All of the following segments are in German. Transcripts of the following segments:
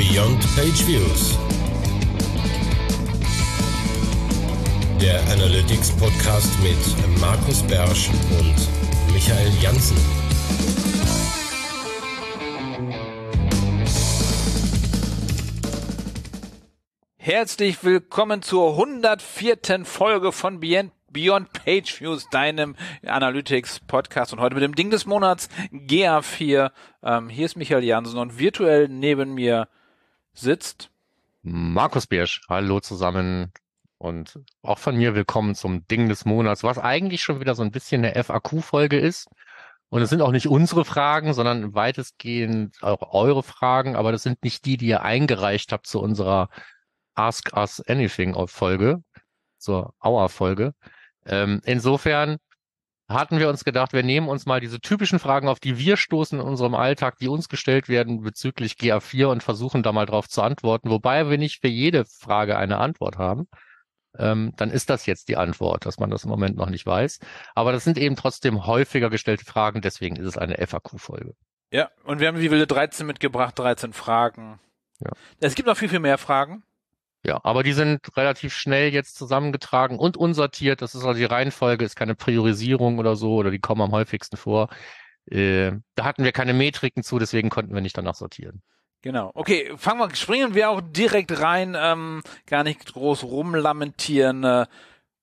Beyond Page Views. Der Analytics Podcast mit Markus Bersch und Michael Janssen. Herzlich willkommen zur 104. Folge von Beyond Beyond Page Views, deinem Analytics Podcast und heute mit dem Ding des Monats GA4. Ähm, hier ist Michael Jansen und virtuell neben mir sitzt Markus Biersch. Hallo zusammen und auch von mir willkommen zum Ding des Monats, was eigentlich schon wieder so ein bisschen eine FAQ-Folge ist. Und es sind auch nicht unsere Fragen, sondern weitestgehend auch eure Fragen, aber das sind nicht die, die ihr eingereicht habt zu unserer Ask Us Anything Folge, zur Our Folge. Ähm, insofern hatten wir uns gedacht, wir nehmen uns mal diese typischen Fragen, auf die wir stoßen in unserem Alltag, die uns gestellt werden bezüglich GA4 und versuchen da mal drauf zu antworten, wobei wir nicht für jede Frage eine Antwort haben. Ähm, dann ist das jetzt die Antwort, dass man das im Moment noch nicht weiß. Aber das sind eben trotzdem häufiger gestellte Fragen, deswegen ist es eine FAQ-Folge. Ja, und wir haben wie wilde 13 mitgebracht, 13 Fragen. Ja. Es gibt noch viel, viel mehr Fragen. Ja, aber die sind relativ schnell jetzt zusammengetragen und unsortiert. Das ist also die Reihenfolge, ist keine Priorisierung oder so, oder die kommen am häufigsten vor. Äh, da hatten wir keine Metriken zu, deswegen konnten wir nicht danach sortieren. Genau. Okay, fangen wir, springen wir auch direkt rein, ähm, gar nicht groß rumlamentieren. Äh,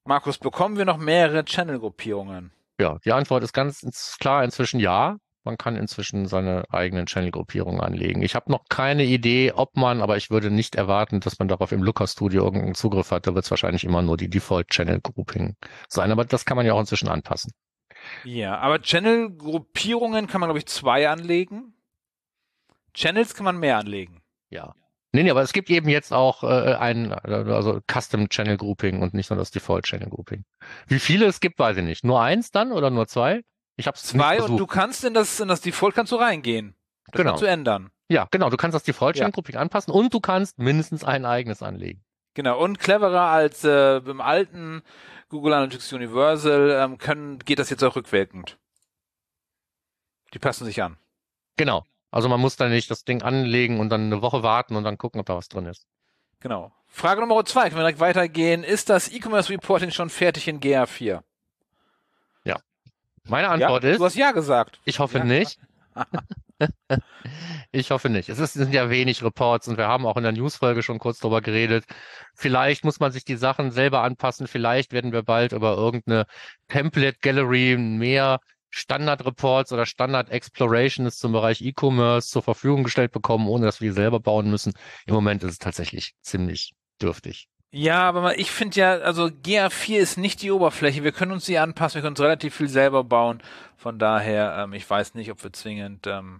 Markus, bekommen wir noch mehrere Channel-Gruppierungen? Ja, die Antwort ist ganz klar inzwischen ja. Man kann inzwischen seine eigenen Channel-Gruppierungen anlegen. Ich habe noch keine Idee, ob man, aber ich würde nicht erwarten, dass man darauf im Looker Studio irgendeinen Zugriff hat. Da wird es wahrscheinlich immer nur die Default Channel-Grouping sein. Aber das kann man ja auch inzwischen anpassen. Ja, aber Channel-Gruppierungen kann man, glaube ich, zwei anlegen. Channels kann man mehr anlegen. Ja. Nee, nee, aber es gibt eben jetzt auch äh, ein also Custom Channel Grouping und nicht nur das Default Channel Grouping. Wie viele es gibt, weiß ich nicht. Nur eins dann oder nur zwei? Ich habe zwei und du kannst in das in das Default kannst du reingehen. Das genau. du ändern. Ja, genau. Du kannst das Default ja. Grouping anpassen und du kannst mindestens ein eigenes anlegen. Genau. Und cleverer als äh, im alten Google Analytics Universal ähm, können geht das jetzt auch rückwirkend. Die passen sich an. Genau. Also man muss da nicht das Ding anlegen und dann eine Woche warten und dann gucken, ob da was drin ist. Genau. Frage Nummer zwei, können wir direkt weitergehen. Ist das E-Commerce Reporting schon fertig in GA4? Meine Antwort ja, ist. Du hast ja gesagt. Ich hoffe ja. nicht. ich hoffe nicht. Es, ist, sind ja wenig Reports und wir haben auch in der Newsfolge schon kurz darüber geredet. Vielleicht muss man sich die Sachen selber anpassen. Vielleicht werden wir bald über irgendeine Template Gallery mehr Standard Reports oder Standard Explorations zum Bereich E-Commerce zur Verfügung gestellt bekommen, ohne dass wir die selber bauen müssen. Im Moment ist es tatsächlich ziemlich dürftig. Ja, aber ich finde ja, also GA4 ist nicht die Oberfläche. Wir können uns die anpassen, wir können uns relativ viel selber bauen. Von daher, ähm, ich weiß nicht, ob wir zwingend ähm,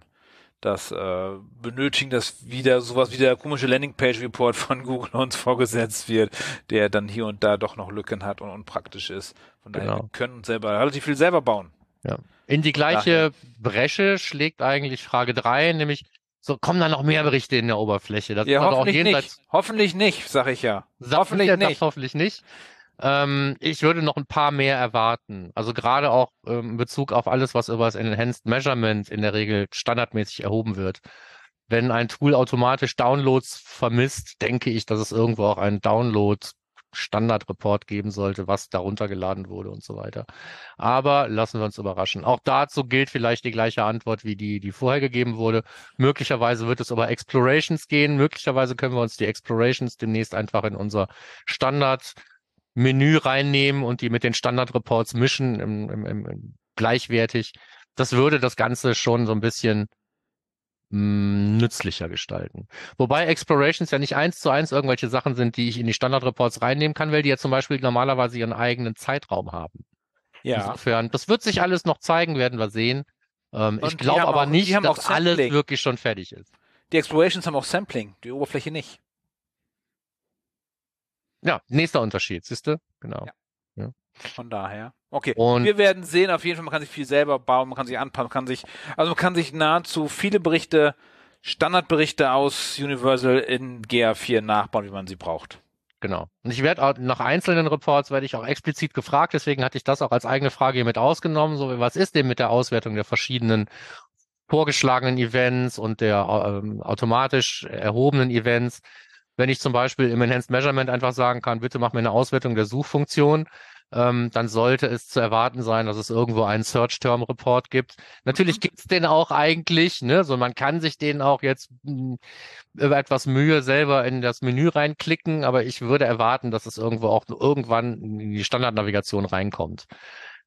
das äh, benötigen, dass wieder sowas wie der komische Landingpage-Report von Google uns vorgesetzt wird, der dann hier und da doch noch Lücken hat und unpraktisch ist. Von daher, genau. wir können uns selber relativ viel selber bauen. Ja. In die gleiche Daher. Bresche schlägt eigentlich Frage drei, nämlich so kommen da noch mehr Berichte in der Oberfläche. Das ja, hoffentlich auch jenseits, nicht. Hoffentlich nicht, sag ich ja. Hoffentlich nicht. hoffentlich nicht. Ähm, ich würde noch ein paar mehr erwarten. Also gerade auch ähm, in Bezug auf alles, was über das Enhanced Measurement in der Regel standardmäßig erhoben wird. Wenn ein Tool automatisch Downloads vermisst, denke ich, dass es irgendwo auch einen Download Standardreport geben sollte, was darunter geladen wurde und so weiter. Aber lassen wir uns überraschen. Auch dazu gilt vielleicht die gleiche Antwort, wie die, die vorher gegeben wurde. Möglicherweise wird es über Explorations gehen. Möglicherweise können wir uns die Explorations demnächst einfach in unser Standard Menü reinnehmen und die mit den Standardreports mischen im, im, im, gleichwertig. Das würde das Ganze schon so ein bisschen nützlicher gestalten. Wobei Explorations ja nicht eins zu eins irgendwelche Sachen sind, die ich in die Standardreports reinnehmen kann, weil die ja zum Beispiel normalerweise ihren eigenen Zeitraum haben. Ja. Insofern, das wird sich alles noch zeigen, werden wir sehen. Ähm, ich glaube aber auch, nicht, dass alles wirklich schon fertig ist. Die Explorations haben auch Sampling, die Oberfläche nicht. Ja, nächster Unterschied, siehst du? Genau. Ja. ja. Von daher. Okay. Und wir werden sehen, auf jeden Fall, man kann sich viel selber bauen, man kann sich anpassen, man kann sich, also man kann sich nahezu viele Berichte, Standardberichte aus Universal in GA4 nachbauen, wie man sie braucht. Genau. Und ich werde auch nach einzelnen Reports werde ich auch explizit gefragt, deswegen hatte ich das auch als eigene Frage hier mit ausgenommen. So, was ist denn mit der Auswertung der verschiedenen vorgeschlagenen Events und der ähm, automatisch erhobenen Events. Wenn ich zum Beispiel im Enhanced Measurement einfach sagen kann, bitte mach mir eine Auswertung der Suchfunktion, ähm, dann sollte es zu erwarten sein, dass es irgendwo einen Search-Term-Report gibt. Natürlich mhm. gibt's den auch eigentlich, ne? So man kann sich den auch jetzt mh, hm, über etwas Mühe selber in das Menü reinklicken, aber ich würde erwarten, dass es irgendwo auch irgendwann in die Standardnavigation reinkommt.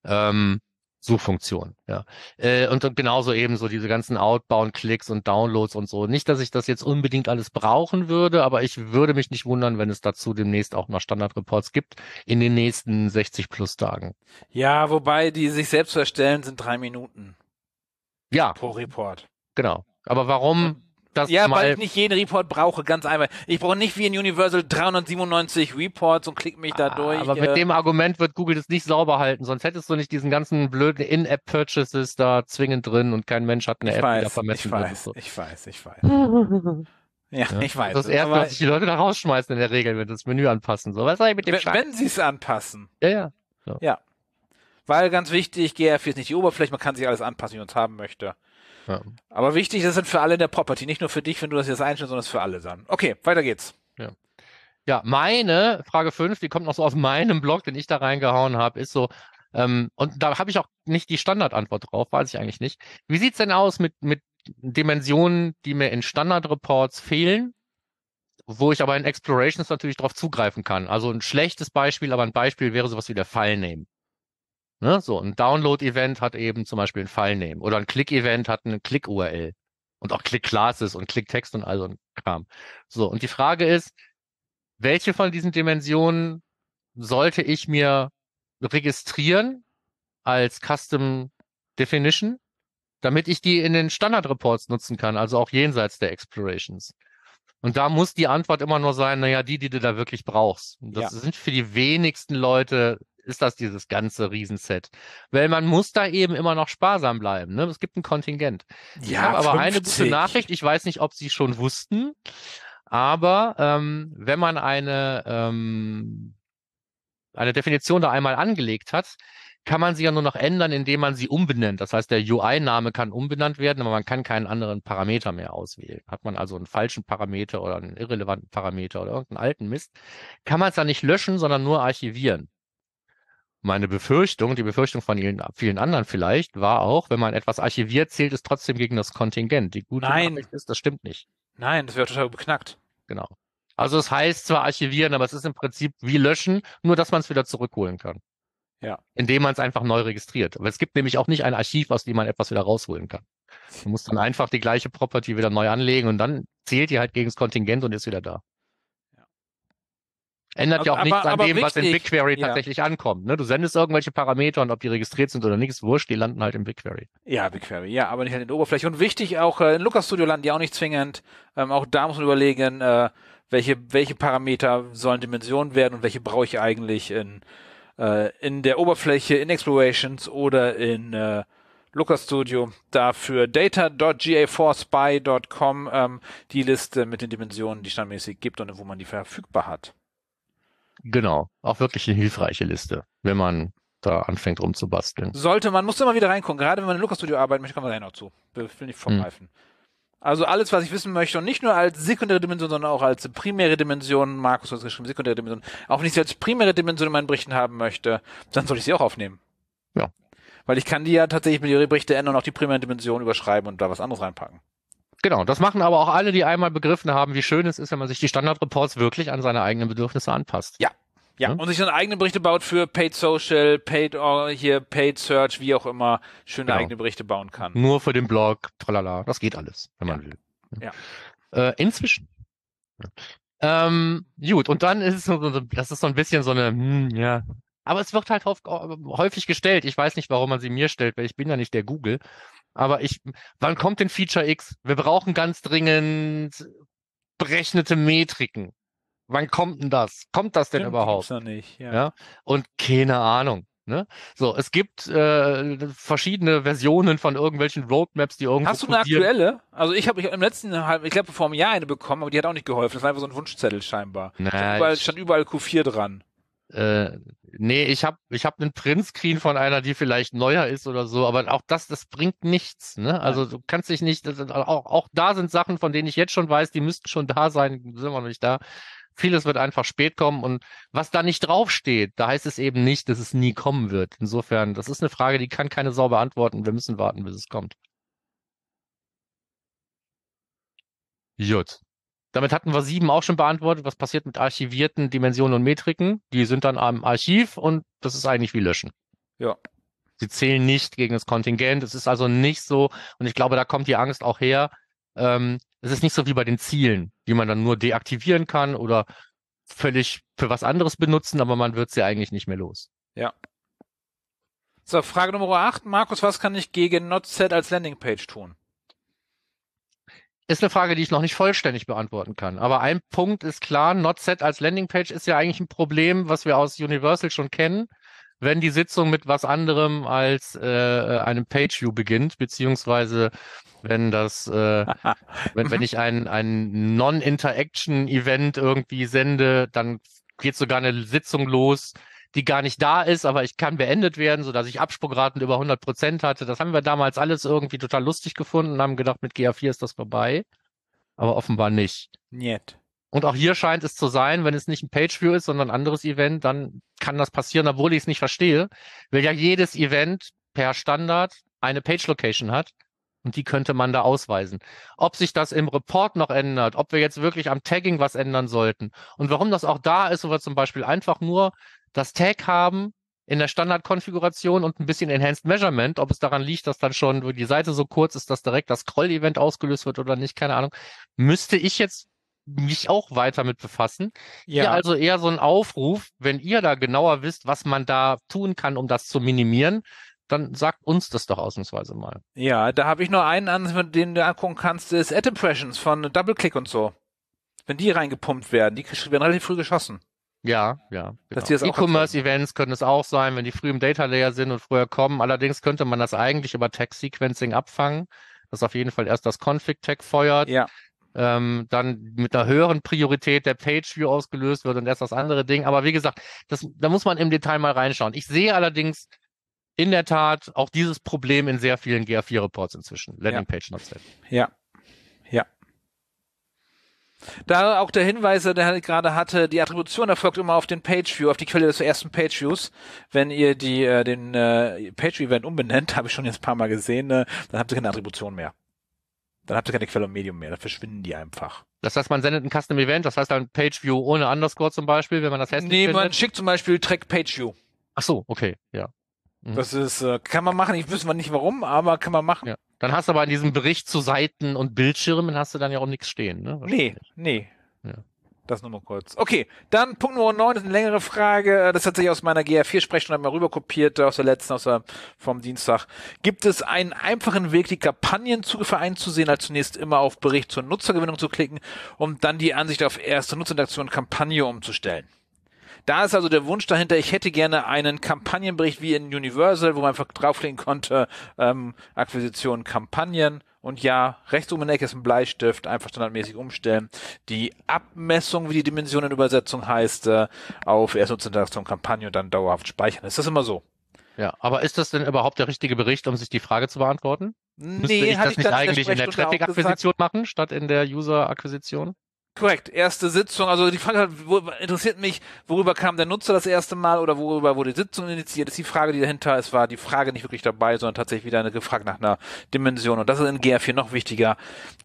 Ähm, Suchfunktion, ja. Äh, und genauso eben so diese ganzen Outbound-Klicks und Downloads und so. Nicht, dass ich das jetzt unbedingt alles brauchen würde, aber ich würde mich nicht wundern, wenn es dazu demnächst auch noch Standardreports gibt in den nächsten 60 plus Tagen. Ja, wobei die sich selbst zu erstellen sind drei Minuten. Ja. Pro Report. Genau. Aber warum das ja, mal weil ich nicht jeden Report brauche, ganz einfach. Ich brauche nicht wie in Universal 397 Reports und klick mich da ah, durch. Aber äh. mit dem Argument wird Google das nicht sauber halten, sonst hättest du nicht diesen ganzen blöden In-App-Purchases da zwingend drin und kein Mensch hat eine ich App, weiß, die da vermessen ich wird. Weiß, so. Ich weiß, ich weiß. ja, ja, ich weiß. Das erste, was sich die Leute da rausschmeißen in der Regel, wenn das Menü anpassen. So, was soll ich mit dem Wenn, wenn sie es anpassen. Ja, ja. So. Ja. Weil ganz wichtig, GR4 ist nicht die Oberfläche, man kann sich alles anpassen, wie man es haben möchte. Ja. Aber wichtig, das sind für alle in der Property, nicht nur für dich, wenn du das jetzt einstellst, sondern für alle dann. Okay, weiter geht's. Ja. Ja, meine Frage 5, die kommt noch so aus meinem Blog, den ich da reingehauen habe, ist so, ähm, und da habe ich auch nicht die Standardantwort drauf, weiß ich eigentlich nicht. Wie sieht's denn aus mit, mit Dimensionen, die mir in Standardreports fehlen, wo ich aber in Explorations natürlich drauf zugreifen kann? Also ein schlechtes Beispiel, aber ein Beispiel wäre sowas wie der Filename. Ne? So ein Download-Event hat eben zum Beispiel ein File-Name oder ein Click-Event hat eine Click-URL und auch Click-Classes und Click-Text und all so ein Kram. So, und die Frage ist, welche von diesen Dimensionen sollte ich mir registrieren als Custom Definition, damit ich die in den Standard-Reports nutzen kann, also auch jenseits der Explorations. Und da muss die Antwort immer nur sein, naja, die, die du da wirklich brauchst. Und das ja. sind für die wenigsten Leute ist das dieses ganze Riesenset. Weil man muss da eben immer noch sparsam bleiben. Ne? Es gibt ein Kontingent. Ja, ich habe aber 50. eine gute Nachricht. Ich weiß nicht, ob Sie schon wussten, aber ähm, wenn man eine, ähm, eine Definition da einmal angelegt hat, kann man sie ja nur noch ändern, indem man sie umbenennt. Das heißt, der UI-Name kann umbenannt werden, aber man kann keinen anderen Parameter mehr auswählen. Hat man also einen falschen Parameter oder einen irrelevanten Parameter oder irgendeinen alten Mist, kann man es dann nicht löschen, sondern nur archivieren. Meine Befürchtung, die Befürchtung von vielen anderen vielleicht, war auch, wenn man etwas archiviert, zählt es trotzdem gegen das Kontingent. Die gute Nein. Nachricht ist, das stimmt nicht. Nein, das wäre total beknackt. Genau. Also es heißt zwar archivieren, aber es ist im Prinzip wie löschen, nur dass man es wieder zurückholen kann. Ja. Indem man es einfach neu registriert. Aber es gibt nämlich auch nicht ein Archiv, aus dem man etwas wieder rausholen kann. Du musst dann einfach die gleiche Property wieder neu anlegen und dann zählt die halt gegen das Kontingent und ist wieder da. Ändert ja auch aber, nichts an dem, wichtig, was in BigQuery ja. tatsächlich ankommt. Ne? Du sendest irgendwelche Parameter und ob die registriert sind oder nicht, ist wurscht, die landen halt in BigQuery. Ja, BigQuery, ja, aber nicht halt in der Oberfläche. Und wichtig auch, äh, in Lucas Studio landen die auch nicht zwingend. Ähm, auch da muss man überlegen, äh, welche, welche Parameter sollen Dimensionen werden und welche brauche ich eigentlich in, äh, in der Oberfläche, in Explorations oder in äh, Lucas Studio. Dafür data.ga4spy.com ähm, die Liste mit den Dimensionen, die standmäßig gibt und wo man die verfügbar hat. Genau, auch wirklich eine hilfreiche Liste, wenn man da anfängt rumzubasteln. Sollte man, muss immer wieder reingucken. Gerade wenn man in Lucas Studio arbeiten möchte, kann man da noch zu. Will nicht vorgreifen. Hm. Also alles, was ich wissen möchte und nicht nur als sekundäre Dimension, sondern auch als primäre Dimension, Markus hat geschrieben, sekundäre Dimension, auch wenn ich sie als primäre Dimension in meinen Berichten haben möchte, dann soll ich sie auch aufnehmen. Ja. Weil ich kann die ja tatsächlich mit ihren Berichte ändern und auch die primäre Dimension überschreiben und da was anderes reinpacken. Genau, das machen aber auch alle, die einmal begriffen haben, wie schön es ist, wenn man sich die Standardreports wirklich an seine eigenen Bedürfnisse anpasst. Ja. Ja, ja, und sich dann eigene Berichte baut für Paid Social, Paid uh, hier Paid Search, wie auch immer, schöne genau. eigene Berichte bauen kann. Nur für den Blog, tralala, das geht alles, wenn ja. man will. Ja. Äh, inzwischen. Ähm, gut, und dann ist es so, das ist so ein bisschen so eine, hm, ja, aber es wird halt häufig gestellt. Ich weiß nicht, warum man sie mir stellt, weil ich bin ja nicht der Google. Aber ich, wann kommt denn Feature X? Wir brauchen ganz dringend berechnete Metriken. Wann kommt denn das? Kommt das denn Stimmt, überhaupt? Noch nicht, ja. ja. Und keine Ahnung. Ne? So, es gibt äh, verschiedene Versionen von irgendwelchen Roadmaps, die irgendwo. Hast du eine aktuelle? Also ich habe im letzten halb, ich glaube vor einem Jahr eine bekommen, aber die hat auch nicht geholfen. Das war einfach so ein Wunschzettel scheinbar. Na, überall, stand überall Q4 dran. Äh, nee, ich habe ich hab einen Printscreen von einer, die vielleicht neuer ist oder so, aber auch das, das bringt nichts. Ne? Also du kannst dich nicht, auch, auch da sind Sachen, von denen ich jetzt schon weiß, die müssten schon da sein, sind wir noch nicht da. Vieles wird einfach spät kommen und was da nicht draufsteht, da heißt es eben nicht, dass es nie kommen wird. Insofern, das ist eine Frage, die kann keine Sau beantworten. Wir müssen warten, bis es kommt. Gut. Damit hatten wir sieben auch schon beantwortet. Was passiert mit archivierten Dimensionen und Metriken? Die sind dann am Archiv und das ist eigentlich wie löschen. Ja. Sie zählen nicht gegen das Kontingent. Es ist also nicht so, und ich glaube, da kommt die Angst auch her. Ähm, es ist nicht so wie bei den Zielen, die man dann nur deaktivieren kann oder völlig für was anderes benutzen, aber man wird sie eigentlich nicht mehr los. Ja. So, Frage Nummer 8. Markus, was kann ich gegen NotSet als Landingpage tun? Ist eine Frage, die ich noch nicht vollständig beantworten kann. Aber ein Punkt ist klar, NotSet als Landingpage ist ja eigentlich ein Problem, was wir aus Universal schon kennen, wenn die Sitzung mit was anderem als äh, einem Pageview beginnt, beziehungsweise wenn das, äh, wenn, wenn ich ein, ein Non-Interaction-Event irgendwie sende, dann geht sogar eine Sitzung los, die gar nicht da ist, aber ich kann beendet werden, sodass ich Absprungraten über 100 Prozent hatte. Das haben wir damals alles irgendwie total lustig gefunden und haben gedacht, mit GA4 ist das vorbei. Aber offenbar nicht. Niet. Und auch hier scheint es zu sein, wenn es nicht ein Pageview ist, sondern ein anderes Event, dann kann das passieren, obwohl ich es nicht verstehe, weil ja jedes Event per Standard eine Page Location hat und die könnte man da ausweisen. Ob sich das im Report noch ändert, ob wir jetzt wirklich am Tagging was ändern sollten und warum das auch da ist, wo wir zum Beispiel einfach nur das Tag haben in der Standardkonfiguration und ein bisschen Enhanced Measurement, ob es daran liegt, dass dann schon die Seite so kurz ist, dass direkt das Scroll-Event ausgelöst wird oder nicht, keine Ahnung, müsste ich jetzt mich auch weiter mit befassen. Ja. Hier also eher so ein Aufruf, wenn ihr da genauer wisst, was man da tun kann, um das zu minimieren, dann sagt uns das doch ausnahmsweise mal. Ja, da habe ich nur einen an, den du angucken kannst, ist Ad Impressions von DoubleClick und so. Wenn die reingepumpt werden, die werden relativ früh geschossen. Ja, ja. Genau. E-Commerce-Events können es auch sein, wenn die früh im Data Layer sind und früher kommen. Allerdings könnte man das eigentlich über Tag-Sequencing abfangen, dass auf jeden Fall erst das Config-Tag feuert. Ja. Ähm, dann mit einer höheren Priorität der Page-View ausgelöst wird und erst das andere Ding. Aber wie gesagt, das, da muss man im Detail mal reinschauen. Ich sehe allerdings in der Tat auch dieses Problem in sehr vielen GA4-Reports inzwischen. Landing Page ja. Not Set. Ja. Ja. Da auch der Hinweis, der er gerade hatte, die Attribution erfolgt immer auf den Pageview, auf die Quelle des ersten Pageviews. Wenn ihr die, äh, den äh, Pageview-Event umbenennt, habe ich schon jetzt ein paar Mal gesehen, äh, dann habt ihr keine Attribution mehr. Dann habt ihr keine Quelle und Medium mehr, dann verschwinden die einfach. Das heißt, man sendet ein Custom Event, das heißt dann Pageview ohne Underscore zum Beispiel, wenn man das hässlich Nee, findet. man schickt zum Beispiel Track Pageview. Ach so, okay, ja. Mhm. Das ist, äh, kann man machen, ich wüsste nicht warum, aber kann man machen. Ja. Dann hast du aber in diesem Bericht zu Seiten und Bildschirmen hast du dann ja auch nichts stehen, ne? Nee, nee. Ja. Das nur mal kurz. Okay, dann Punkt Nummer 9 ist eine längere Frage. Das hat sich aus meiner GR4-Sprechstunde mal rüber kopiert, aus der letzten, aus der, vom Dienstag. Gibt es einen einfachen Weg, die Kampagnenzugriffe einzusehen, als zunächst immer auf Bericht zur Nutzergewinnung zu klicken, um dann die Ansicht auf erste Nutzerinteraktion Kampagne umzustellen? Da ist also der Wunsch dahinter, ich hätte gerne einen Kampagnenbericht wie in Universal, wo man einfach drauflegen konnte, ähm, Akquisition, Kampagnen. Und ja, rechts oben in der Ecke ist ein Bleistift, einfach standardmäßig umstellen. Die Abmessung, wie die Dimensionenübersetzung heißt, äh, auf Erstnutzinteraktion, Kampagne und dann dauerhaft speichern. Ist das immer so? Ja, aber ist das denn überhaupt der richtige Bericht, um sich die Frage zu beantworten? Nee, Müsste ich das ich nicht eigentlich in der Traffic-Akquisition machen, statt in der User-Akquisition? Korrekt, erste Sitzung. Also die Frage interessiert mich, worüber kam der Nutzer das erste Mal oder worüber wurde die Sitzung initiiert? Ist die Frage, die dahinter ist, war die Frage nicht wirklich dabei, sondern tatsächlich wieder eine gefragt nach einer Dimension. Und das ist in GR4 noch wichtiger.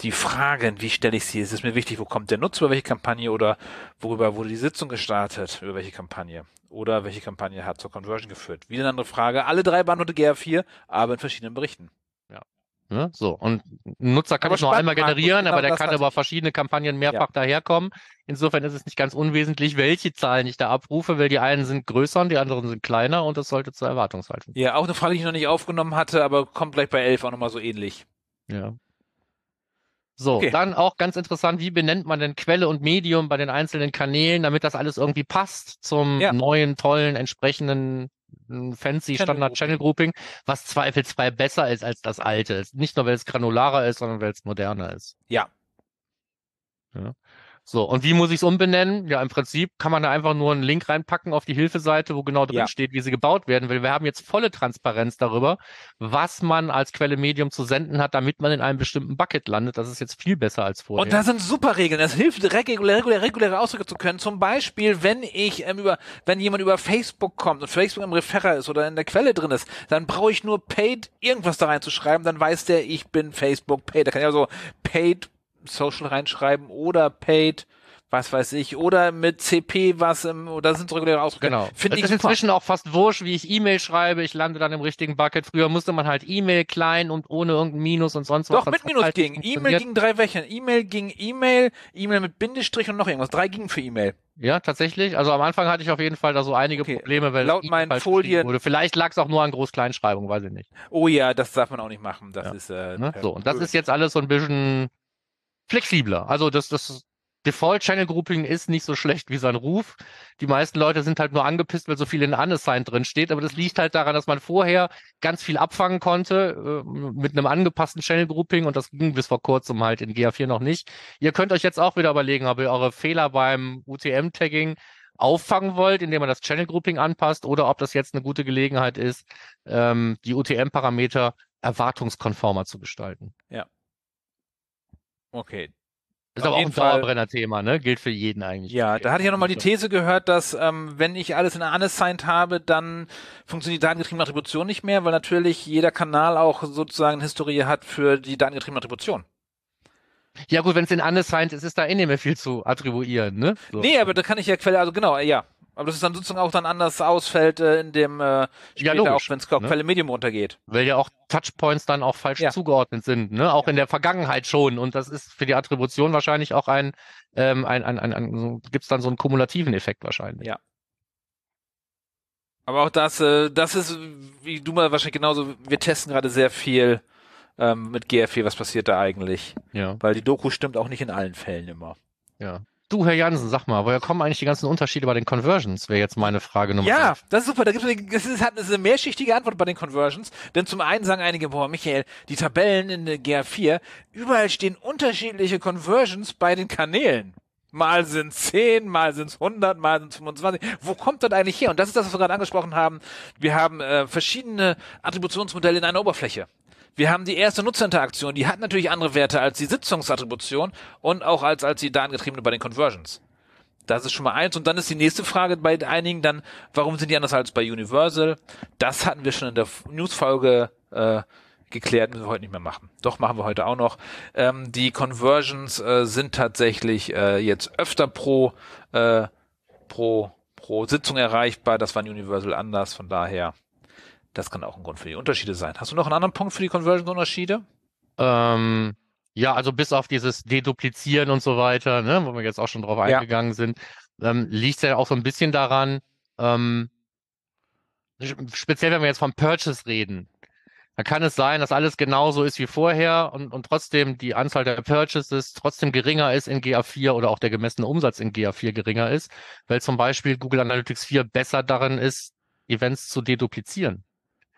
Die Fragen, wie stelle ich sie? Ist es mir wichtig, wo kommt der Nutzer, über welche Kampagne oder worüber wurde die Sitzung gestartet, über welche Kampagne? Oder welche Kampagne hat zur Conversion geführt? Wieder eine andere Frage. Alle drei beantwortet GR4, aber in verschiedenen Berichten. Ne? So, und ein Nutzer kann aber ich nur einmal generieren, aber der kann über verschiedene Kampagnen mehrfach ja. daherkommen. Insofern ist es nicht ganz unwesentlich, welche Zahlen ich da abrufe, weil die einen sind größer und die anderen sind kleiner und das sollte zur Erwartungshaltung. Ja, auch eine Frage, die ich noch nicht aufgenommen hatte, aber kommt gleich bei 11 auch nochmal so ähnlich. Ja. So, okay. dann auch ganz interessant, wie benennt man denn Quelle und Medium bei den einzelnen Kanälen, damit das alles irgendwie passt zum ja. neuen, tollen, entsprechenden fancy Standard Channel Grouping, was zweifelsfrei besser ist als das alte. Nicht nur, weil es granularer ist, sondern weil es moderner ist. Ja. ja. So, und wie muss ich es umbenennen? Ja, im Prinzip kann man da einfach nur einen Link reinpacken auf die Hilfeseite, wo genau drin Ja. steht, wie sie gebaut werden will. Wir haben jetzt volle Transparenz darüber, was man als Quelle Medium zu senden hat, damit man in einem bestimmten Bucket landet. Das ist jetzt viel besser als vorher. Und da sind super Regeln. Das hilft, reguläre, reguläre, reguläre Ausdrücke zu können. Zum Beispiel, wenn ich ähm, über, wenn jemand über Facebook kommt und Facebook im Referrer ist oder in der Quelle drin ist, dann brauche ich nur paid irgendwas da reinzuschreiben, dann weiß der, ich bin Facebook paid. Da kann ich also paid Social reinschreiben oder paid, was weiß ich, oder mit CP was, ähm, oder sind reguläre Ausdrücke. Genau. Finde ich ist super. inzwischen auch fast wurscht, wie ich E-Mail schreibe. Ich lande dann im richtigen Bucket. Früher musste man halt E-Mail klein und ohne irgendein Minus und sonst was. Doch, mit Minus halt ging. E-Mail ging drei Wächen. E-Mail ging E-Mail, E-Mail mit Bindestrich und noch irgendwas. Drei gingen für E-Mail. Ja, tatsächlich. Also am Anfang hatte ich auf jeden Fall da so einige Okay. Probleme, weil Laut E-Mail meinen Folien- wurde. Vielleicht lag es auch nur an Groß-Kleinschreibung, weiß ich nicht. Oh ja, das darf man auch nicht machen. Das Ja. ist äh, Ne? So, und das ist jetzt alles so ein bisschen flexibler. Also das, das Default Channel Grouping ist nicht so schlecht wie sein Ruf. Die meisten Leute sind halt nur angepisst, weil so viel in Unassigned drin steht. Aber das liegt halt daran, dass man vorher ganz viel abfangen konnte äh, mit einem angepassten Channel Grouping und das ging bis vor kurzem halt in GA4 noch nicht. Ihr könnt euch jetzt auch wieder überlegen, ob ihr eure Fehler beim UTM Tagging auffangen wollt, indem man das Channel Grouping anpasst oder ob das jetzt eine gute Gelegenheit ist, ähm, die UTM-Parameter erwartungskonformer zu gestalten. Okay. Ist Auf aber auch ein Dauerbrenner-Thema, ne? Gilt für jeden eigentlich. Ja, da hatte ich ja nochmal die These gehört, dass ähm, wenn ich alles in unassigned habe, dann funktioniert die datengetriebene Attribution nicht mehr, weil natürlich jeder Kanal auch sozusagen eine Historie hat für die datengetriebene Attribution. Ja gut, wenn es in unassigned ist, ist da eh nicht mehr viel zu attribuieren, ne? So. Nee, aber da kann ich ja Quelle, also genau, ja. Aber das ist dann sozusagen auch dann anders ausfällt äh, in dem äh, später logisch, auch, wenn es ne? Quelle Medium runtergeht. Weil ja auch Touchpoints dann auch falsch Ja. zugeordnet sind, ne? Auch in der Vergangenheit schon. Und das ist für die Attribution wahrscheinlich auch ein, ähm, ein, ein, ein, ein so, gibt's dann so einen kumulativen Effekt wahrscheinlich. Ja. Aber auch das, äh, das ist, wie du mal wahrscheinlich genauso, wir testen gerade sehr viel ähm, mit GFE, was passiert da eigentlich? Ja, Weil die Doku stimmt auch nicht in allen Fällen immer. ja. Du, Herr Jansen, sag mal, woher kommen eigentlich die ganzen Unterschiede bei den Conversions? Wäre jetzt meine Frage Nummer Ja, eins. das ist super. Da gibt's eine, das ist, hat das ist eine mehrschichtige Antwort bei den Conversions. Denn zum einen sagen einige, boah, Michael, die Tabellen in der GA4, überall stehen unterschiedliche Conversions bei den Kanälen. Mal sind 10, mal sind 100, mal sind 25. Wo kommt das eigentlich her? Und das ist das, was wir gerade angesprochen haben. Wir haben äh, verschiedene Attributionsmodelle in einer Oberfläche. Wir haben die erste Nutzerinteraktion, die hat natürlich andere Werte als die Sitzungsattribution und auch als, als die datengetriebene bei den Conversions. Das ist schon mal eins. Und dann ist die nächste Frage bei einigen dann, warum sind die anders als bei Universal? Das hatten wir schon in der News-Folge äh, geklärt, müssen wir heute nicht mehr machen. Doch, machen wir heute auch noch. Ähm, die Conversions äh, sind tatsächlich äh, jetzt öfter pro, äh, pro, pro Sitzung erreichbar. Das war in Universal anders, von daher, das kann auch ein Grund für die Unterschiede sein. Hast du noch einen anderen Punkt für die Conversion-Unterschiede? Ähm, ja, also bis auf dieses Deduplizieren und so weiter, ne, wo wir jetzt auch schon drauf Ja. eingegangen sind, ähm, liegt ja auch so ein bisschen daran, ähm, speziell wenn wir jetzt vom Purchase reden, da kann es sein, dass alles genauso ist wie vorher und, und trotzdem die Anzahl der Purchases trotzdem geringer ist in GA4 oder auch der gemessene Umsatz in GA4 geringer ist, weil zum Beispiel Google Analytics 4 besser darin ist, Events zu deduplizieren.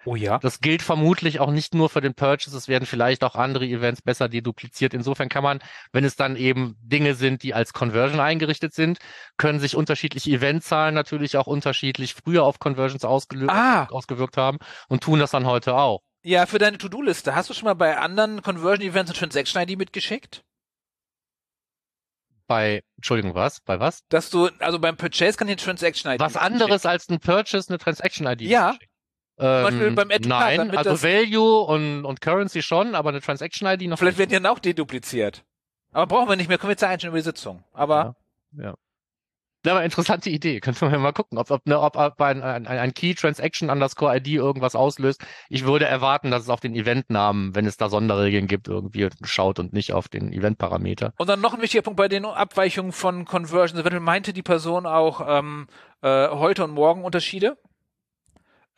Oh ja. Das gilt vermutlich auch nicht nur für den Purchase, es werden vielleicht auch andere Events besser dedupliziert. Insofern kann man, wenn es dann eben Dinge sind, die als Conversion eingerichtet sind, können sich unterschiedliche Eventzahlen natürlich auch unterschiedlich früher auf Conversions Ah. ausgewirkt haben und tun das dann heute auch. Ja, für deine To-Do-Liste. Hast du schon mal bei anderen Conversion-Events eine Transaction-ID mitgeschickt? Bei, Entschuldigung, was? Bei was? Dass du, also beim Purchase kann die Transaction-ID. Was anderes als ein Purchase, eine Transaction-ID? Ja. Zu schicken? Ähm, Beispiel beim Add nein, also Value und, und Currency schon, aber eine Transaction-ID noch Vielleicht nicht. werden die dann auch dedupliziert. Aber brauchen wir nicht mehr, können wir jetzt einstellen über die Sitzung. Aber Ja, aber interessante Idee. Können wir mal gucken, ob, ob, ne, ob, ob ein, ein, ein Key Transaction underscore ID irgendwas auslöst. Ich würde erwarten, dass es auf den Eventnamen, wenn es da Sonderregeln gibt, irgendwie schaut und nicht auf den Eventparameter. Und dann noch ein wichtiger Punkt bei den Abweichungen von Conversions. Eventuell meinte die Person auch ähm, äh, heute und morgen Unterschiede.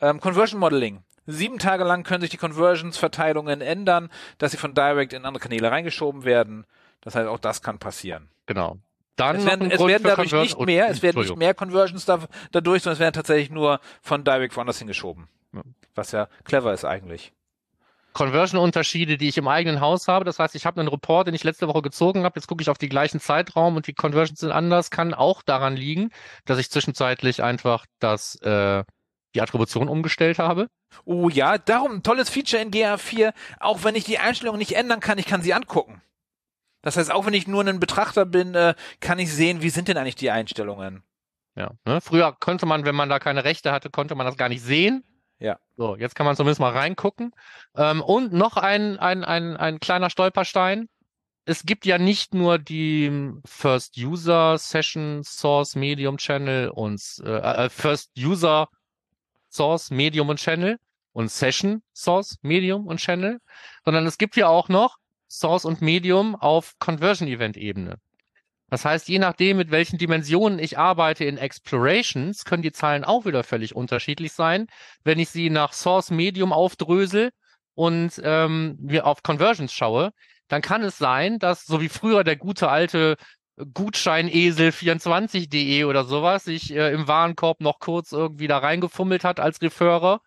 Ähm, Conversion Modeling. Sieben Tage lang können sich die Conversions-Verteilungen ändern, dass sie von Direct in andere Kanäle reingeschoben werden. Das heißt, auch das kann passieren. Genau. Dann Es werden, es werden dadurch Conversion- nicht mehr, es werden nicht mehr Conversions da, dadurch, sondern es werden tatsächlich nur von Direct woanders hingeschoben. Ja. Was ja clever ist eigentlich. Conversion-Unterschiede, die ich im eigenen Haus habe. Das heißt, ich habe einen Report, den ich letzte Woche gezogen habe. Jetzt gucke ich auf die gleichen Zeitraum und die Conversions sind anders. Kann auch daran liegen, dass ich zwischenzeitlich einfach das, äh, die Attribution umgestellt habe. Oh ja, darum ein tolles Feature in GA4. Auch wenn ich die Einstellungen nicht ändern kann, ich kann sie angucken. Das heißt, auch wenn ich nur ein Betrachter bin, äh, kann ich sehen, wie sind denn eigentlich die Einstellungen. Ja. Ne? Früher konnte man, wenn man da keine Rechte hatte, konnte man das gar nicht sehen. Ja. So, jetzt kann man zumindest mal reingucken. Ähm, und noch ein, ein, ein, ein kleiner Stolperstein. Es gibt ja nicht nur die First User Session Source Medium Channel und äh, äh, First User Source Medium und Channel und Session Source Medium und Channel, sondern es gibt ja auch noch Source und Medium auf Conversion Event Ebene. Das heißt, je nachdem, mit welchen Dimensionen ich arbeite in Explorations, können die Zahlen auch wieder völlig unterschiedlich sein. Wenn ich sie nach Source Medium aufdrösel und ähm, mir auf Conversions schaue, dann kann es sein, dass so wie früher der gute alte Gutscheinesel24.de oder sowas sich äh, im Warenkorb noch kurz irgendwie da reingefummelt hat als Referrer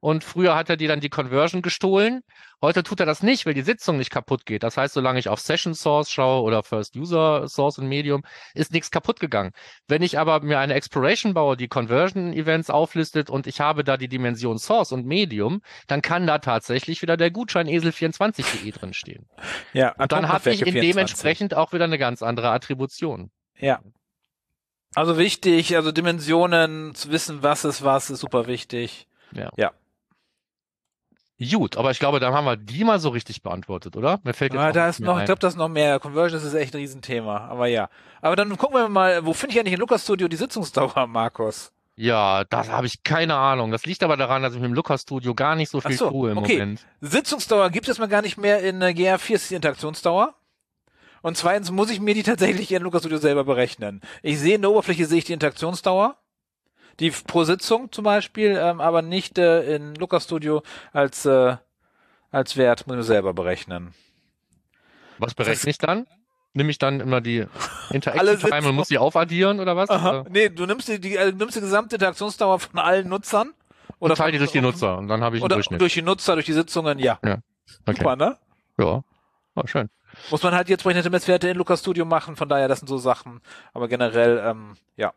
und früher hat er dir dann die Conversion gestohlen. Heute tut er das nicht, weil die Sitzung nicht kaputt geht. Das heißt, solange ich auf Session Source schaue oder First User Source und Medium, ist nichts kaputt gegangen. Wenn ich aber mir eine Exploration baue, die Conversion Events auflistet und ich habe da die Dimension Source und Medium, dann kann da tatsächlich wieder der Gutschein Esel24.de drin stehen. Ja, und dann habe ich in dementsprechend auch wieder eine ganz andere Attribution. Ja. Also wichtig, also Dimensionen, zu wissen, was ist was, ist super wichtig. Ja. Ja. Gut, aber ich glaube, da haben wir die mal so richtig beantwortet, oder? Mir fällt jetzt ja, da ist noch, ich glaube, das ist noch mehr. Conversion ist echt ein Riesenthema, aber ja. Aber dann gucken wir mal, wo finde ich eigentlich in Lukas Studio die Sitzungsdauer, Markus? Ja, das habe ich keine Ahnung. Das liegt aber daran, dass ich mit dem Lukas Studio gar nicht so viel so, tue im okay. Moment. Sitzungsdauer gibt es mal gar nicht mehr in äh, GR4 ist die Interaktionsdauer. Und zweitens muss ich mir die tatsächlich in Lukas Studio selber berechnen. Ich sehe in der Oberfläche sehe ich die Interaktionsdauer die pro Sitzung zum Beispiel, ähm, aber nicht äh, in Lucas Studio als, äh, als Wert, muss ich selber berechnen. Was berechne ich dann? Nimm ich dann immer die Interaction Time und muss die aufaddieren oder was? Aha. Nee, du nimmst die, die, äh, nimmst die gesamte Interaktionsdauer von allen Nutzern. Oder teile die durch die Nutzer und dann habe ich einen Durchschnitt. durch die Nutzer, durch die Sitzungen, ja. Ja. Okay. Super, ne? Ja. Oh, schön. Muss man halt jetzt entsprechende Messwerte in Lucas Studio machen, von daher, das sind so Sachen. Aber generell, ähm, ja.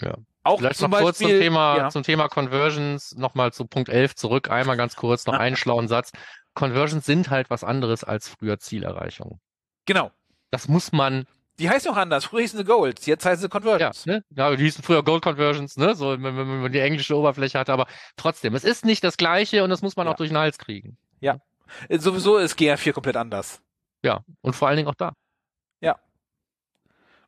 Ja. Auch Vielleicht zum noch kurz Beispiel, zum Thema, ja. zum Thema Conversions, nochmal zu Punkt 11 zurück, einmal ganz kurz noch einen schlauen Satz. Conversions sind halt was anderes als früher Zielerreichung. Genau. Das muss man. Die heißen auch anders. Früher hießen sie Gold, jetzt heißen sie Conversions. Ja, ne? ja, die hießen früher Gold Conversions, ne? So, wenn, wenn man die englische Oberfläche hatte, aber trotzdem, es ist nicht das gleiche und das muss man Ja. auch durch den Hals kriegen. Ja. Äh, Sowieso ist GR4 komplett anders. Ja, und vor allen Dingen auch da.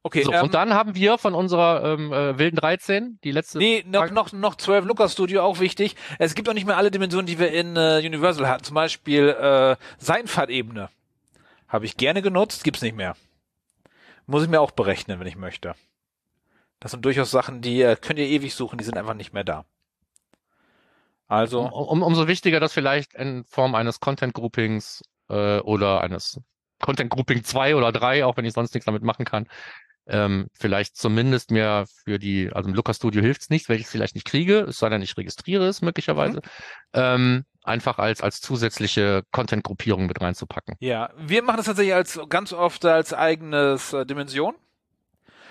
Okay, so, ähm, und dann haben wir von unserer ähm, äh, wilden 13, die letzte. Nee, noch, Frage. noch, noch 12 Lucas Studio, auch wichtig. Es gibt auch nicht mehr alle Dimensionen, die wir in äh, Universal hatten. Zum Beispiel äh, Seinfahrtebene. Habe ich gerne genutzt, gibt's nicht mehr. Muss ich mir auch berechnen, wenn ich möchte. Das sind durchaus Sachen, die äh, könnt ihr ewig suchen, die sind einfach nicht mehr da. Also, Um, um, umso wichtiger, dass vielleicht in Form eines Content Groupings äh, oder eines Content Grouping 2 oder 3, auch wenn ich sonst nichts damit machen kann, ähm, vielleicht zumindest mir für die, also im Lucas Studio hilft's nichts, weil ich es vielleicht nicht kriege, es sei denn, ich registriere es möglicherweise, ähm, einfach als, als zusätzliche Content-Gruppierung mit reinzupacken. ja, wir machen das tatsächlich als ganz oft als eigenes äh, Dimension.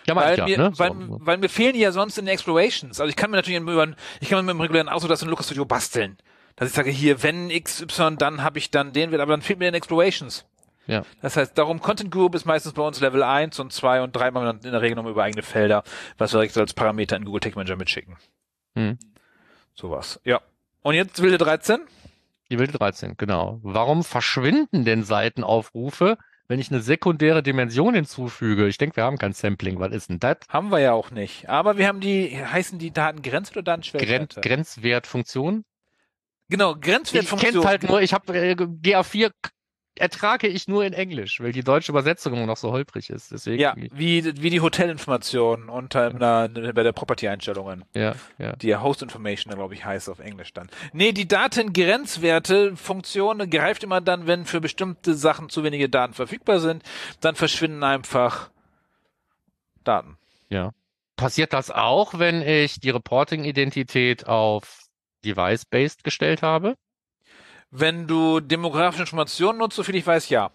Ja, weil, ich ja, mir, ne? weil, So. weil mir fehlen die ja sonst in den Explorations. Also ich kann mir natürlich über, ich kann mir mit dem regulären Auto das in Lucas Studio basteln. Dass ich sage, hier, wenn XY, dann habe ich dann den Wert, aber dann fehlt mir in den Explorations. Ja. Das heißt, darum Content Group ist meistens bei uns Level 1 und 2 und 3 machen wir dann in der Regel noch über eigene Felder, was wir direkt als Parameter in Google Tech Manager mitschicken. Hm. Sowas. Ja. Und jetzt wilde 13? Die wilde 13, genau. Warum verschwinden denn Seitenaufrufe, wenn ich eine sekundäre Dimension hinzufüge? Ich denke, wir haben kein Sampling. Was ist denn das? Haben wir ja auch nicht. Aber wir haben die, heißen die Daten Grenz- oder Gren Datenschwellwerte? Grenzwertfunktion? genau, Ich Grenzwertfunktion. kenn's halt nur, ich habe äh, GA4 k- ertrage ich nur in Englisch, weil die deutsche Übersetzung immer noch so holprig ist. Deswegen, Ja, wie, wie die Hotelinformationen unter na, bei der Property-Einstellungen. ja, ja. Die Host Information, glaube ich, heißt auf Englisch dann. Nee, die Datengrenzwerte Funktion greift immer dann, wenn für bestimmte Sachen zu wenige Daten verfügbar sind, dann verschwinden einfach Daten. Passiert das auch, wenn ich die Reporting-Identität auf Device-Based gestellt habe? Wenn du demografische Informationen nutzt, soviel ich weiß, ja.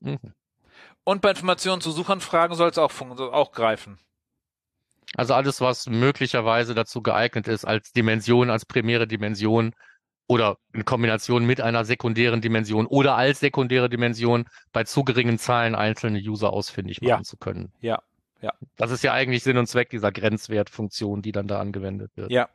Mhm. Und bei Informationen zu Suchanfragen soll es auch, auch greifen. Also alles, was möglicherweise dazu geeignet ist, als Dimension, als primäre Dimension oder in Kombination mit einer sekundären Dimension oder als sekundäre Dimension bei zu geringen Zahlen einzelne User ausfindig machen Ja. zu können. Ja, ja. Das ist ja eigentlich Sinn und Zweck dieser Grenzwertfunktion, die dann da angewendet wird. Ja.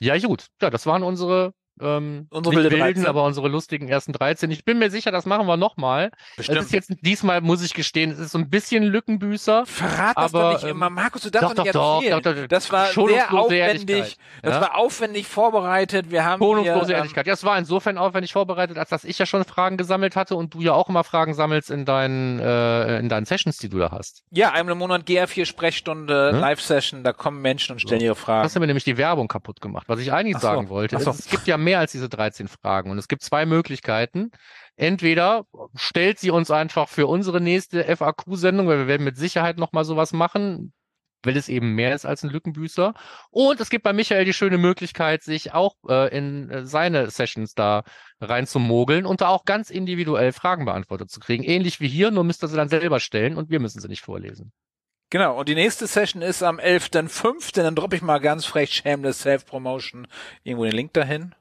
Ja, gut. Ja, das waren unsere, ähm, Unsere wilde wilden, 13. aber unsere lustigen ersten 13. Ich bin mir sicher, das machen wir nochmal. Es ist jetzt, diesmal muss ich gestehen, es ist so ein bisschen Lückenbüßer. Verrat das aber, doch nicht ähm, immer, Markus, du darfst doch, doch nicht doch, doch, erzählen. doch, doch, das war sehr aufwendig, das ja? war aufwendig vorbereitet, wir haben Schonungslose hier, ähm, Ehrlichkeit. Ja, es war insofern aufwendig vorbereitet, als dass ich ja schon Fragen gesammelt hatte und du ja auch immer Fragen sammelst in deinen, äh, in deinen Sessions, die du da hast. ja, einmal im Monat GR4 Sprechstunde, Hm? Live-Session, da kommen Menschen und stellen ihre Fragen. Hast du mir nämlich die Werbung kaputt gemacht. Was ich eigentlich so. sagen wollte, Ach ist, so. es gibt ja mehr als diese 13 Fragen und es gibt zwei Möglichkeiten. Entweder stellt sie uns einfach für unsere nächste FAQ-Sendung, weil wir werden mit Sicherheit nochmal sowas machen, weil es eben mehr ist als ein Lückenbüßer. Und es gibt bei Michael die schöne Möglichkeit, sich auch äh, in äh, seine Sessions da reinzumogeln und da auch ganz individuell Fragen beantwortet zu kriegen. Ähnlich wie hier, nur müsst ihr sie dann selber stellen und wir müssen sie nicht vorlesen. Genau, und die nächste Session ist am 11.05., dann droppe ich mal ganz frech Shameless Self-Promotion irgendwo den Link dahin.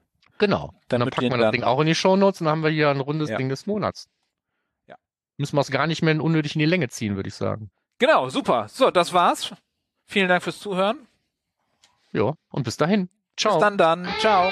Genau. Dann packen wir das dann- Ding auch in die Shownotes und dann haben wir hier ein rundes Ja. Ding des Monats. Ja. Müssen wir es gar nicht mehr unnötig in die Länge ziehen, würde ich sagen. Genau, super. So, das war's. Vielen Dank fürs Zuhören. Ja, und bis dahin. Ciao. Bis dann dann. Ciao.